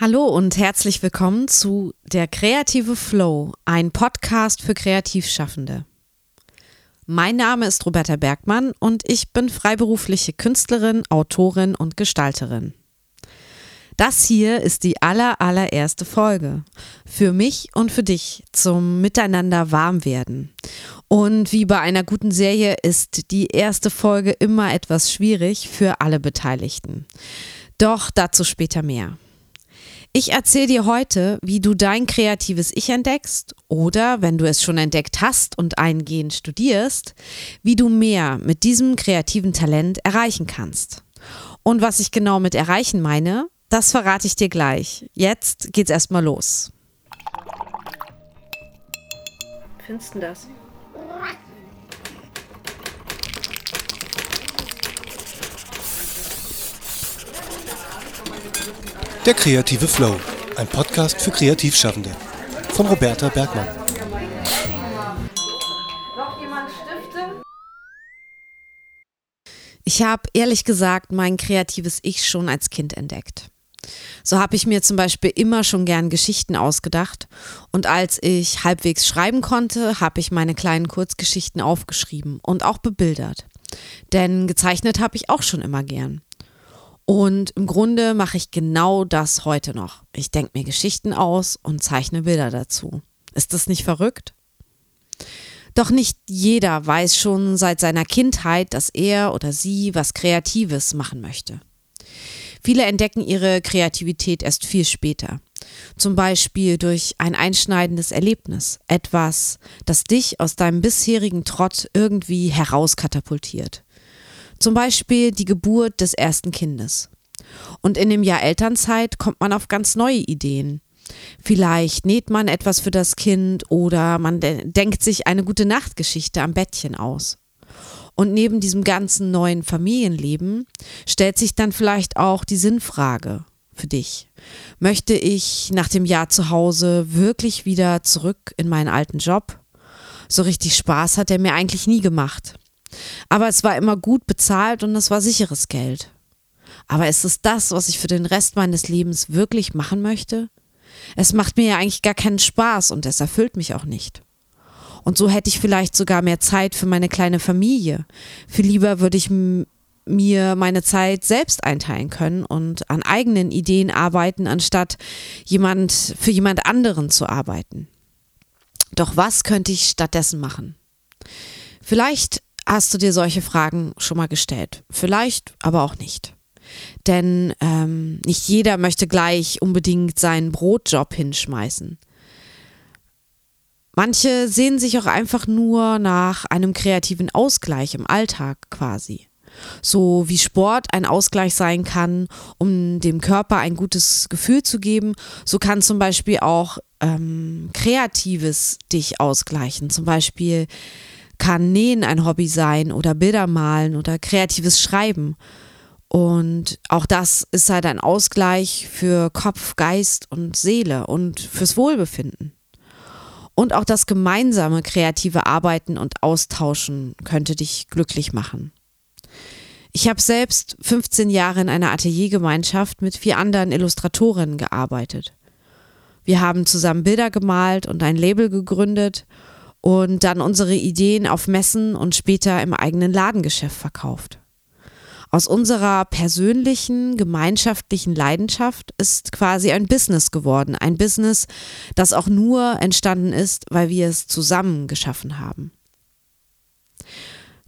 Hallo und herzlich willkommen zu Der kreative Flow, ein Podcast für Kreativschaffende. Mein Name ist Roberta Bergmann und ich bin freiberufliche Künstlerin, Autorin und Gestalterin. Das hier ist die aller, allererste Folge. Für mich und für dich zum Miteinander warm werden. Und wie bei einer guten Serie ist die erste Folge immer etwas schwierig für alle Beteiligten. Doch dazu später mehr. Ich erzähle dir heute, wie du dein kreatives Ich entdeckst oder, wenn du es schon entdeckt hast und eingehend studierst, wie du mehr mit diesem kreativen Talent erreichen kannst. Und was ich genau mit erreichen meine, das verrate ich dir gleich. Jetzt geht's erstmal los. Findest du das? Der kreative Flow, ein Podcast für Kreativschaffende von Roberta Bergmann. Ich habe ehrlich gesagt mein kreatives Ich schon als Kind entdeckt. So habe ich mir zum Beispiel immer schon gern Geschichten ausgedacht und als ich halbwegs schreiben konnte, habe ich meine kleinen Kurzgeschichten aufgeschrieben und auch bebildert. Denn gezeichnet habe ich auch schon immer gern. Und im Grunde mache ich genau das heute noch. Ich denke mir Geschichten aus und zeichne Bilder dazu. Ist das nicht verrückt? Doch nicht jeder weiß schon seit seiner Kindheit, dass er oder sie was Kreatives machen möchte. Viele entdecken ihre Kreativität erst viel später. Zum Beispiel durch ein einschneidendes Erlebnis, etwas, das dich aus deinem bisherigen Trott irgendwie herauskatapultiert. Zum Beispiel die Geburt des ersten Kindes. Und in dem Jahr Elternzeit kommt man auf ganz neue Ideen. Vielleicht näht man etwas für das Kind oder man de denkt sich eine gute Nachtgeschichte am Bettchen aus. Und neben diesem ganzen neuen Familienleben stellt sich dann vielleicht auch die Sinnfrage für dich. Möchte ich nach dem Jahr zu Hause wirklich wieder zurück in meinen alten Job? So richtig Spaß hat er mir eigentlich nie gemacht. Aber es war immer gut bezahlt und es war sicheres Geld. Aber ist es das, was ich für den Rest meines Lebens wirklich machen möchte? Es macht mir ja eigentlich gar keinen Spaß und es erfüllt mich auch nicht. Und so hätte ich vielleicht sogar mehr Zeit für meine kleine Familie. Viel lieber würde ich mir meine Zeit selbst einteilen können und an eigenen Ideen arbeiten, anstatt jemand für jemand anderen zu arbeiten. Doch was könnte ich stattdessen machen? Vielleicht Hast du dir solche Fragen schon mal gestellt? Vielleicht, aber auch nicht. Denn ähm, nicht jeder möchte gleich unbedingt seinen Brotjob hinschmeißen. Manche sehen sich auch einfach nur nach einem kreativen Ausgleich im Alltag quasi. So wie Sport ein Ausgleich sein kann, um dem Körper ein gutes Gefühl zu geben, so kann zum Beispiel auch ähm, Kreatives dich ausgleichen. Zum Beispiel kann Nähen ein Hobby sein oder Bilder malen oder kreatives Schreiben. Und auch das ist halt ein Ausgleich für Kopf, Geist und Seele und fürs Wohlbefinden. Und auch das gemeinsame kreative Arbeiten und Austauschen könnte dich glücklich machen. Ich habe selbst 15 Jahre in einer Ateliergemeinschaft mit vier anderen Illustratorinnen gearbeitet. Wir haben zusammen Bilder gemalt und ein Label gegründet und dann unsere Ideen auf Messen und später im eigenen Ladengeschäft verkauft. Aus unserer persönlichen, gemeinschaftlichen Leidenschaft ist quasi ein Business geworden. Ein Business, das auch nur entstanden ist, weil wir es zusammen geschaffen haben.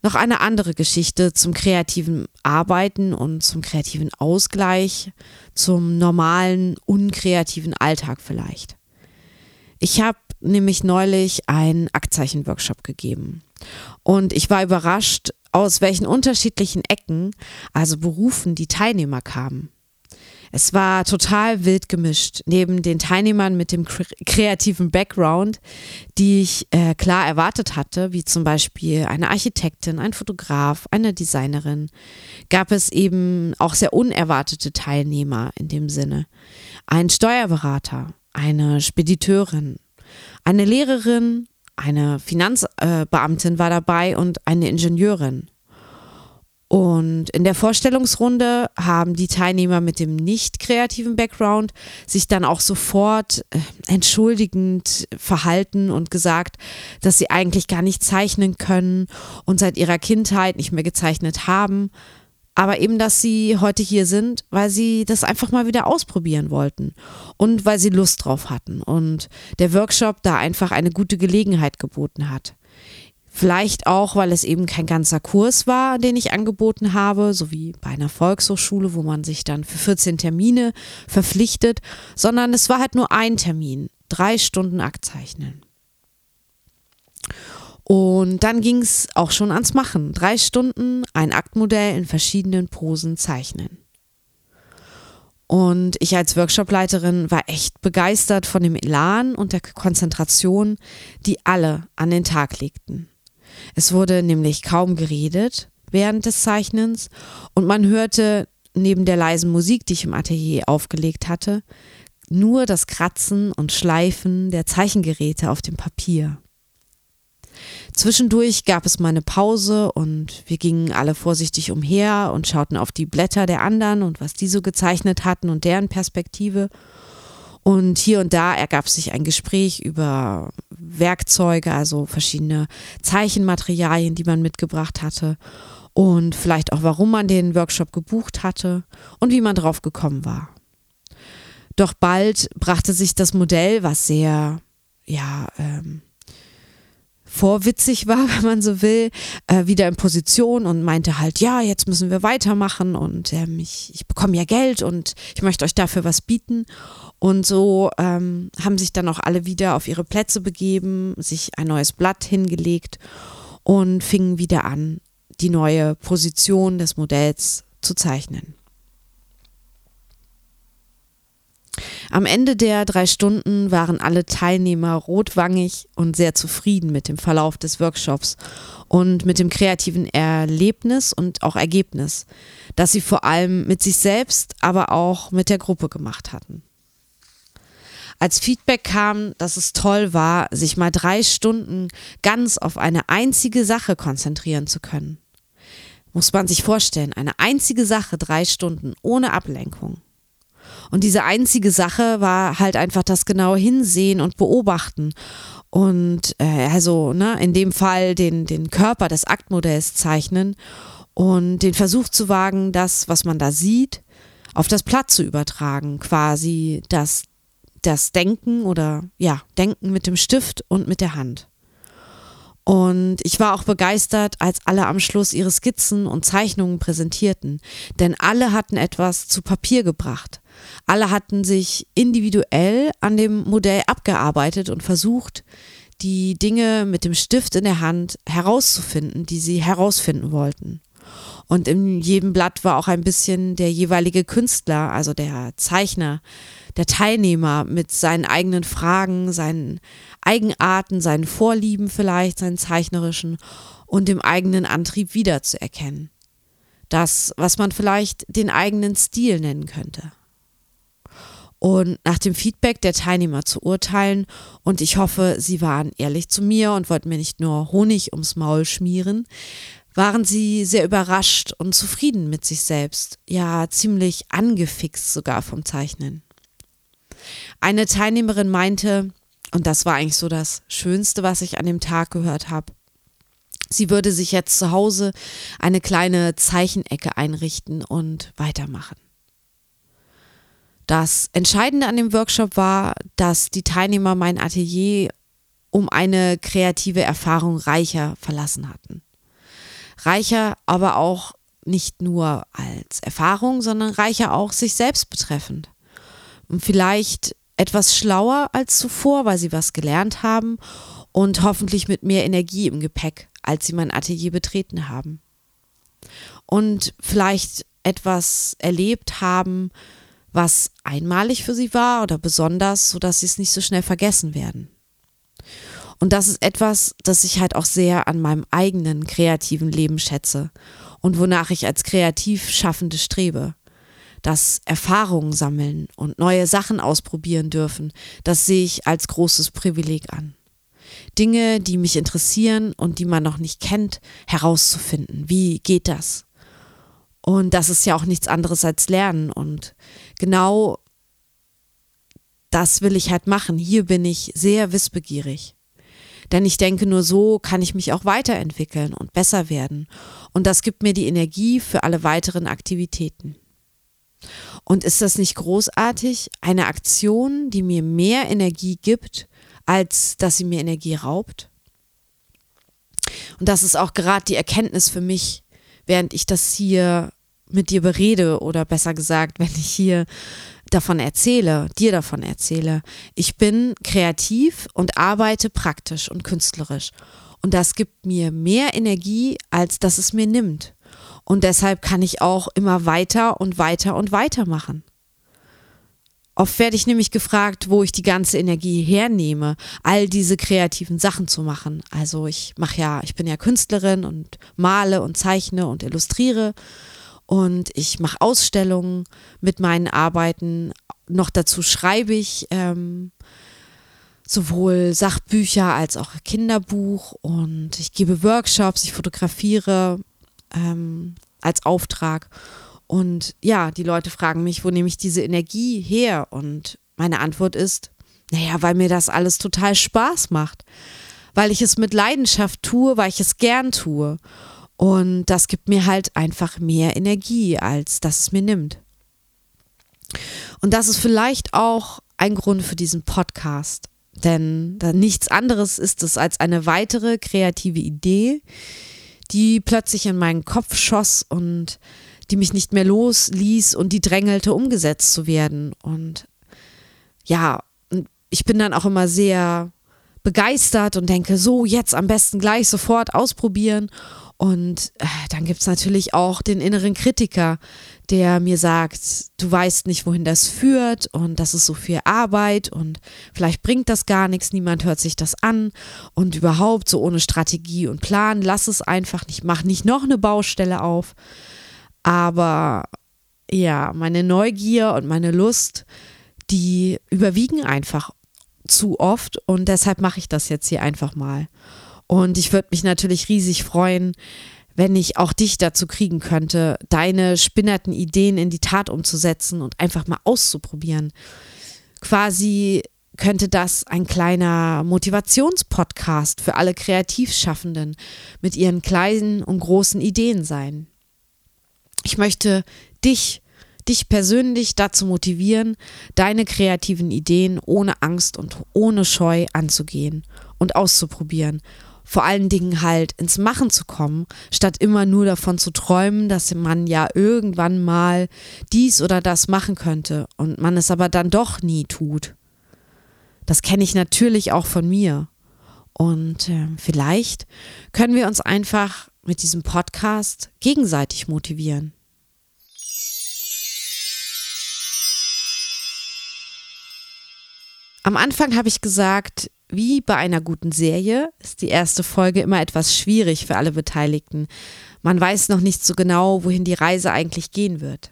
Noch eine andere Geschichte zum kreativen Arbeiten und zum kreativen Ausgleich, zum normalen, unkreativen Alltag vielleicht. Ich habe nämlich neulich einen Aktzeichen-Workshop gegeben. Und ich war überrascht, aus welchen unterschiedlichen Ecken, also Berufen, die Teilnehmer kamen. Es war total wild gemischt. Neben den Teilnehmern mit dem kreativen Background, die ich äh, klar erwartet hatte, wie zum Beispiel eine Architektin, ein Fotograf, eine Designerin, gab es eben auch sehr unerwartete Teilnehmer in dem Sinne. Ein Steuerberater, eine Spediteurin, eine Lehrerin, eine Finanzbeamtin war dabei und eine Ingenieurin. Und in der Vorstellungsrunde haben die Teilnehmer mit dem nicht kreativen Background sich dann auch sofort äh, entschuldigend verhalten und gesagt, dass sie eigentlich gar nicht zeichnen können und seit ihrer Kindheit nicht mehr gezeichnet haben. Aber eben, dass sie heute hier sind, weil sie das einfach mal wieder ausprobieren wollten und weil sie Lust drauf hatten und der Workshop da einfach eine gute Gelegenheit geboten hat. Vielleicht auch, weil es eben kein ganzer Kurs war, den ich angeboten habe, so wie bei einer Volkshochschule, wo man sich dann für 14 Termine verpflichtet, sondern es war halt nur ein Termin, drei Stunden Aktzeichnen. Und dann ging es auch schon ans Machen. Drei Stunden ein Aktmodell in verschiedenen Posen zeichnen. Und ich als Workshopleiterin war echt begeistert von dem Elan und der Konzentration, die alle an den Tag legten. Es wurde nämlich kaum geredet während des Zeichnens und man hörte neben der leisen Musik, die ich im Atelier aufgelegt hatte, nur das Kratzen und Schleifen der Zeichengeräte auf dem Papier. Zwischendurch gab es mal eine Pause und wir gingen alle vorsichtig umher und schauten auf die Blätter der anderen und was die so gezeichnet hatten und deren Perspektive. Und hier und da ergab sich ein Gespräch über Werkzeuge, also verschiedene Zeichenmaterialien, die man mitgebracht hatte und vielleicht auch, warum man den Workshop gebucht hatte und wie man drauf gekommen war. Doch bald brachte sich das Modell, was sehr, ja, ähm, vorwitzig war, wenn man so will, äh, wieder in Position und meinte halt, ja, jetzt müssen wir weitermachen und ähm, ich, ich bekomme ja Geld und ich möchte euch dafür was bieten. Und so ähm, haben sich dann auch alle wieder auf ihre Plätze begeben, sich ein neues Blatt hingelegt und fingen wieder an, die neue Position des Modells zu zeichnen. Am Ende der drei Stunden waren alle Teilnehmer rotwangig und sehr zufrieden mit dem Verlauf des Workshops und mit dem kreativen Erlebnis und auch Ergebnis, das sie vor allem mit sich selbst, aber auch mit der Gruppe gemacht hatten. Als Feedback kam, dass es toll war, sich mal drei Stunden ganz auf eine einzige Sache konzentrieren zu können. Muss man sich vorstellen, eine einzige Sache drei Stunden ohne Ablenkung. Und diese einzige Sache war halt einfach das genaue Hinsehen und Beobachten. Und äh, also ne, in dem Fall den, den Körper des Aktmodells zeichnen und den Versuch zu wagen, das, was man da sieht, auf das Blatt zu übertragen, quasi das, das Denken oder ja, Denken mit dem Stift und mit der Hand. Und ich war auch begeistert, als alle am Schluss ihre Skizzen und Zeichnungen präsentierten, denn alle hatten etwas zu Papier gebracht. Alle hatten sich individuell an dem Modell abgearbeitet und versucht, die Dinge mit dem Stift in der Hand herauszufinden, die sie herausfinden wollten. Und in jedem Blatt war auch ein bisschen der jeweilige Künstler, also der Zeichner, der Teilnehmer mit seinen eigenen Fragen, seinen Eigenarten, seinen Vorlieben vielleicht, seinen zeichnerischen und dem eigenen Antrieb wiederzuerkennen. Das, was man vielleicht den eigenen Stil nennen könnte und nach dem Feedback der Teilnehmer zu urteilen. Und ich hoffe, sie waren ehrlich zu mir und wollten mir nicht nur Honig ums Maul schmieren, waren sie sehr überrascht und zufrieden mit sich selbst, ja ziemlich angefixt sogar vom Zeichnen. Eine Teilnehmerin meinte, und das war eigentlich so das Schönste, was ich an dem Tag gehört habe, sie würde sich jetzt zu Hause eine kleine Zeichenecke einrichten und weitermachen. Das Entscheidende an dem Workshop war, dass die Teilnehmer mein Atelier um eine kreative Erfahrung reicher verlassen hatten. Reicher aber auch nicht nur als Erfahrung, sondern reicher auch sich selbst betreffend. Und vielleicht etwas schlauer als zuvor, weil sie was gelernt haben und hoffentlich mit mehr Energie im Gepäck, als sie mein Atelier betreten haben. Und vielleicht etwas erlebt haben, was einmalig für sie war oder besonders, sodass sie es nicht so schnell vergessen werden. Und das ist etwas, das ich halt auch sehr an meinem eigenen kreativen Leben schätze und wonach ich als kreativ Schaffende strebe. Das Erfahrungen sammeln und neue Sachen ausprobieren dürfen, das sehe ich als großes Privileg an. Dinge, die mich interessieren und die man noch nicht kennt, herauszufinden. Wie geht das? Und das ist ja auch nichts anderes als Lernen. Und genau das will ich halt machen. Hier bin ich sehr wissbegierig. Denn ich denke, nur so kann ich mich auch weiterentwickeln und besser werden. Und das gibt mir die Energie für alle weiteren Aktivitäten. Und ist das nicht großartig? Eine Aktion, die mir mehr Energie gibt, als dass sie mir Energie raubt? Und das ist auch gerade die Erkenntnis für mich, während ich das hier mit dir berede oder besser gesagt, wenn ich hier davon erzähle, dir davon erzähle. Ich bin kreativ und arbeite praktisch und künstlerisch. Und das gibt mir mehr Energie, als dass es mir nimmt. Und deshalb kann ich auch immer weiter und weiter und weiter machen. Oft werde ich nämlich gefragt, wo ich die ganze Energie hernehme, all diese kreativen Sachen zu machen. Also ich mache ja, ich bin ja Künstlerin und male und zeichne und illustriere und ich mache Ausstellungen mit meinen Arbeiten. Noch dazu schreibe ich ähm, sowohl Sachbücher als auch Kinderbuch und ich gebe Workshops, ich fotografiere ähm, als Auftrag. Und ja, die Leute fragen mich, wo nehme ich diese Energie her? Und meine Antwort ist, naja, weil mir das alles total Spaß macht. Weil ich es mit Leidenschaft tue, weil ich es gern tue. Und das gibt mir halt einfach mehr Energie, als dass es mir nimmt. Und das ist vielleicht auch ein Grund für diesen Podcast. Denn nichts anderes ist es als eine weitere kreative Idee, die plötzlich in meinen Kopf schoss und die mich nicht mehr losließ und die drängelte, umgesetzt zu werden. Und ja, ich bin dann auch immer sehr begeistert und denke, so, jetzt am besten gleich sofort ausprobieren. Und äh, dann gibt es natürlich auch den inneren Kritiker, der mir sagt, du weißt nicht, wohin das führt und das ist so viel Arbeit und vielleicht bringt das gar nichts, niemand hört sich das an und überhaupt so ohne Strategie und Plan, lass es einfach nicht, mach nicht noch eine Baustelle auf. Aber ja, meine Neugier und meine Lust, die überwiegen einfach zu oft und deshalb mache ich das jetzt hier einfach mal. Und ich würde mich natürlich riesig freuen, wenn ich auch dich dazu kriegen könnte, deine spinnerten Ideen in die Tat umzusetzen und einfach mal auszuprobieren. Quasi könnte das ein kleiner Motivationspodcast für alle Kreativschaffenden mit ihren kleinen und großen Ideen sein. Ich möchte dich, dich persönlich dazu motivieren, deine kreativen Ideen ohne Angst und ohne Scheu anzugehen und auszuprobieren. Vor allen Dingen halt ins Machen zu kommen, statt immer nur davon zu träumen, dass man ja irgendwann mal dies oder das machen könnte und man es aber dann doch nie tut. Das kenne ich natürlich auch von mir. Und äh, vielleicht können wir uns einfach mit diesem Podcast gegenseitig motivieren. Am Anfang habe ich gesagt, wie bei einer guten Serie ist die erste Folge immer etwas schwierig für alle Beteiligten. Man weiß noch nicht so genau, wohin die Reise eigentlich gehen wird.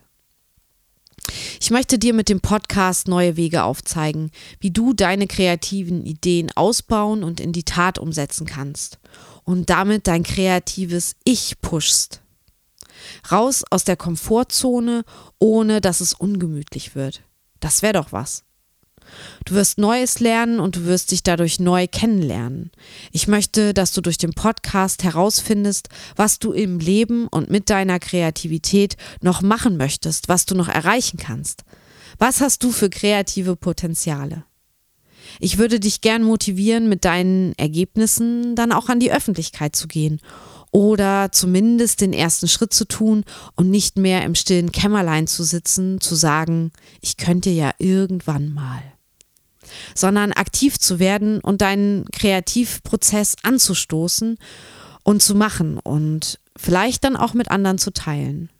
Ich möchte dir mit dem Podcast neue Wege aufzeigen, wie du deine kreativen Ideen ausbauen und in die Tat umsetzen kannst und damit dein kreatives Ich pushst. Raus aus der Komfortzone, ohne dass es ungemütlich wird. Das wäre doch was. Du wirst Neues lernen und du wirst dich dadurch neu kennenlernen. Ich möchte, dass du durch den Podcast herausfindest, was du im Leben und mit deiner Kreativität noch machen möchtest, was du noch erreichen kannst. Was hast du für kreative Potenziale? Ich würde dich gern motivieren, mit deinen Ergebnissen dann auch an die Öffentlichkeit zu gehen oder zumindest den ersten Schritt zu tun und nicht mehr im stillen Kämmerlein zu sitzen, zu sagen, ich könnte ja irgendwann mal sondern aktiv zu werden und deinen Kreativprozess anzustoßen und zu machen und vielleicht dann auch mit anderen zu teilen.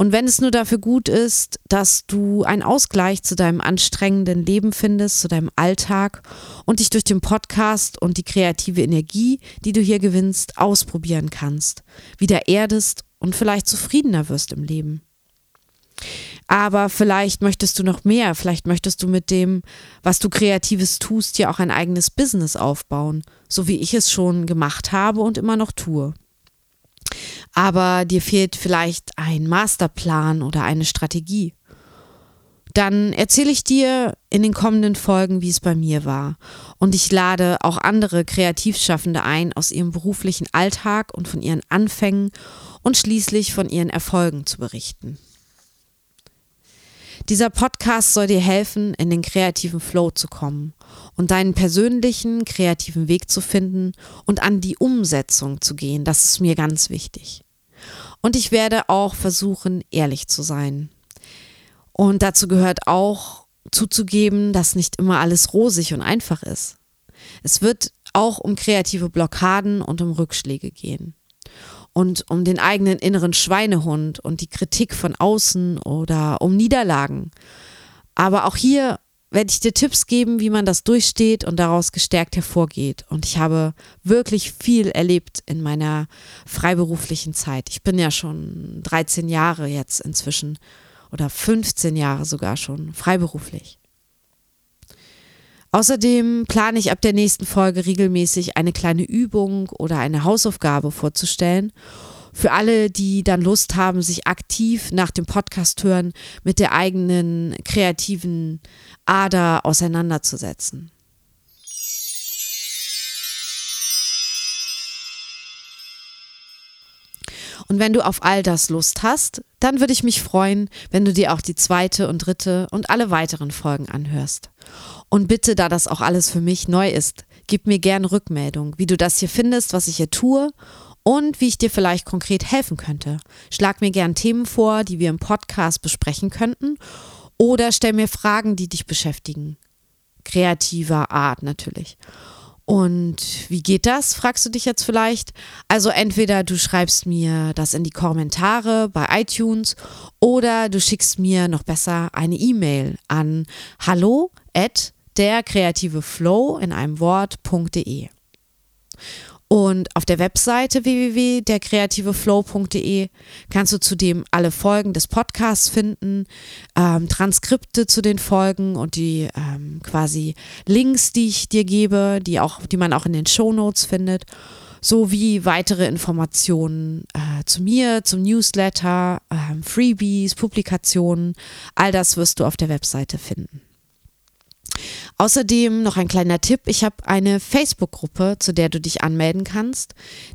Und wenn es nur dafür gut ist, dass du einen Ausgleich zu deinem anstrengenden Leben findest, zu deinem Alltag und dich durch den Podcast und die kreative Energie, die du hier gewinnst, ausprobieren kannst, wieder erdest und vielleicht zufriedener wirst im Leben. Aber vielleicht möchtest du noch mehr, vielleicht möchtest du mit dem, was du kreatives tust, ja auch ein eigenes Business aufbauen, so wie ich es schon gemacht habe und immer noch tue. aber dir fehlt vielleicht ein Masterplan oder eine Strategie. Dann erzähle ich dir in den kommenden Folgen, wie es bei mir war. Und ich lade auch andere Kreativschaffende ein, aus ihrem beruflichen Alltag und von ihren Anfängen und schließlich von ihren Erfolgen zu berichten. Dieser Podcast soll dir helfen, in den kreativen Flow zu kommen und deinen persönlichen kreativen Weg zu finden und an die Umsetzung zu gehen. Das ist mir ganz wichtig. Und ich werde auch versuchen, ehrlich zu sein. Und dazu gehört auch zuzugeben, dass nicht immer alles rosig und einfach ist. Es wird auch um kreative Blockaden und um Rückschläge gehen und um den eigenen inneren Schweinehund und die Kritik von außen oder um Niederlagen. Aber auch hier werde ich dir Tipps geben, wie man das durchsteht und daraus gestärkt hervorgeht. Und ich habe wirklich viel erlebt in meiner freiberuflichen Zeit. Ich bin ja schon 13 Jahre jetzt inzwischen oder 15 Jahre sogar schon freiberuflich. Außerdem plane ich ab der nächsten Folge regelmäßig eine kleine Übung oder eine Hausaufgabe vorzustellen. Für alle, die dann Lust haben, sich aktiv nach dem Podcast hören mit der eigenen kreativen Ader auseinanderzusetzen. Und wenn du auf all das Lust hast, dann würde ich mich freuen, wenn du dir auch die zweite und dritte und alle weiteren Folgen anhörst. Und bitte, da das auch alles für mich neu ist, gib mir gerne Rückmeldung, wie du das hier findest, was ich hier tue und wie ich dir vielleicht konkret helfen könnte. Schlag mir gerne Themen vor, die wir im Podcast besprechen könnten oder stell mir Fragen, die dich beschäftigen. Kreativer Art natürlich. Und wie geht das, fragst du dich jetzt vielleicht? Also entweder du schreibst mir das in die Kommentare bei iTunes oder du schickst mir noch besser eine E-Mail an hallo at der kreative Flow in einem Wort.de. Und auf der Webseite www.derkreativeflow.de kannst du zudem alle Folgen des Podcasts finden, ähm, Transkripte zu den Folgen und die ähm, quasi Links, die ich dir gebe, die, auch, die man auch in den Show Notes findet, sowie weitere Informationen äh, zu mir, zum Newsletter, äh, Freebies, Publikationen. All das wirst du auf der Webseite finden. Außerdem noch ein kleiner Tipp. Ich habe eine Facebook-Gruppe, zu der du dich anmelden kannst,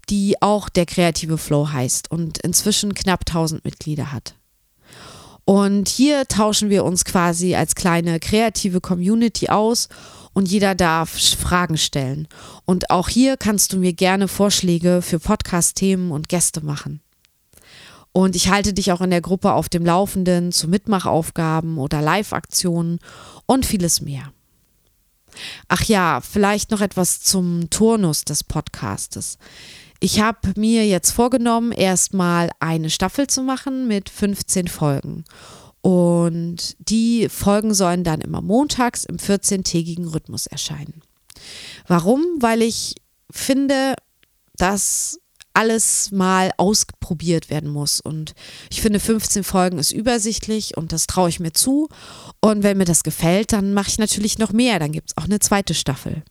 die auch der kreative Flow heißt und inzwischen knapp 1000 Mitglieder hat. Und hier tauschen wir uns quasi als kleine kreative Community aus und jeder darf Fragen stellen. Und auch hier kannst du mir gerne Vorschläge für Podcast-Themen und Gäste machen. Und ich halte dich auch in der Gruppe auf dem Laufenden zu Mitmachaufgaben oder Live-Aktionen und vieles mehr. Ach ja, vielleicht noch etwas zum Turnus des Podcastes. Ich habe mir jetzt vorgenommen, erstmal eine Staffel zu machen mit 15 Folgen. Und die Folgen sollen dann immer montags im 14-tägigen Rhythmus erscheinen. Warum? Weil ich finde, dass alles mal ausprobiert werden muss. Und ich finde, 15 Folgen ist übersichtlich und das traue ich mir zu. Und wenn mir das gefällt, dann mache ich natürlich noch mehr. Dann gibt es auch eine zweite Staffel.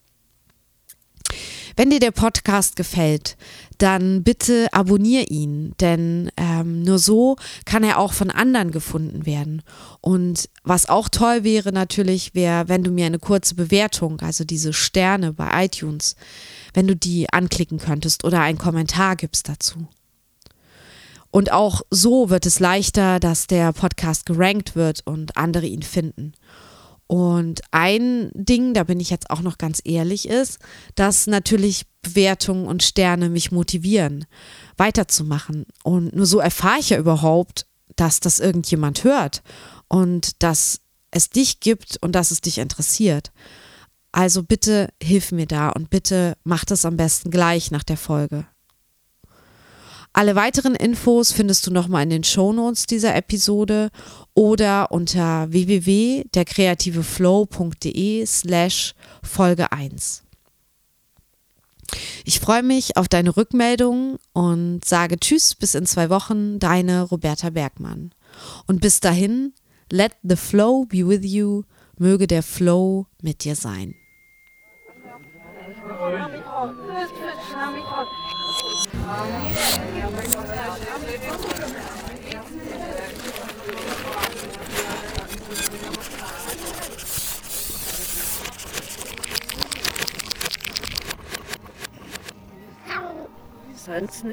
Wenn dir der Podcast gefällt, dann bitte abonniere ihn, denn ähm, nur so kann er auch von anderen gefunden werden. Und was auch toll wäre natürlich, wäre, wenn du mir eine kurze Bewertung, also diese Sterne bei iTunes, wenn du die anklicken könntest oder einen Kommentar gibst dazu. Und auch so wird es leichter, dass der Podcast gerankt wird und andere ihn finden. Und ein Ding, da bin ich jetzt auch noch ganz ehrlich, ist, dass natürlich Bewertungen und Sterne mich motivieren, weiterzumachen. Und nur so erfahre ich ja überhaupt, dass das irgendjemand hört und dass es dich gibt und dass es dich interessiert. Also bitte hilf mir da und bitte mach das am besten gleich nach der Folge. Alle weiteren Infos findest du nochmal in den Shownotes dieser Episode oder unter www.derkreativeflow.de slash Folge 1. Ich freue mich auf deine Rückmeldungen und sage Tschüss bis in zwei Wochen, deine Roberta Bergmann. Und bis dahin, let the flow be with you, möge der Flow mit dir sein. Science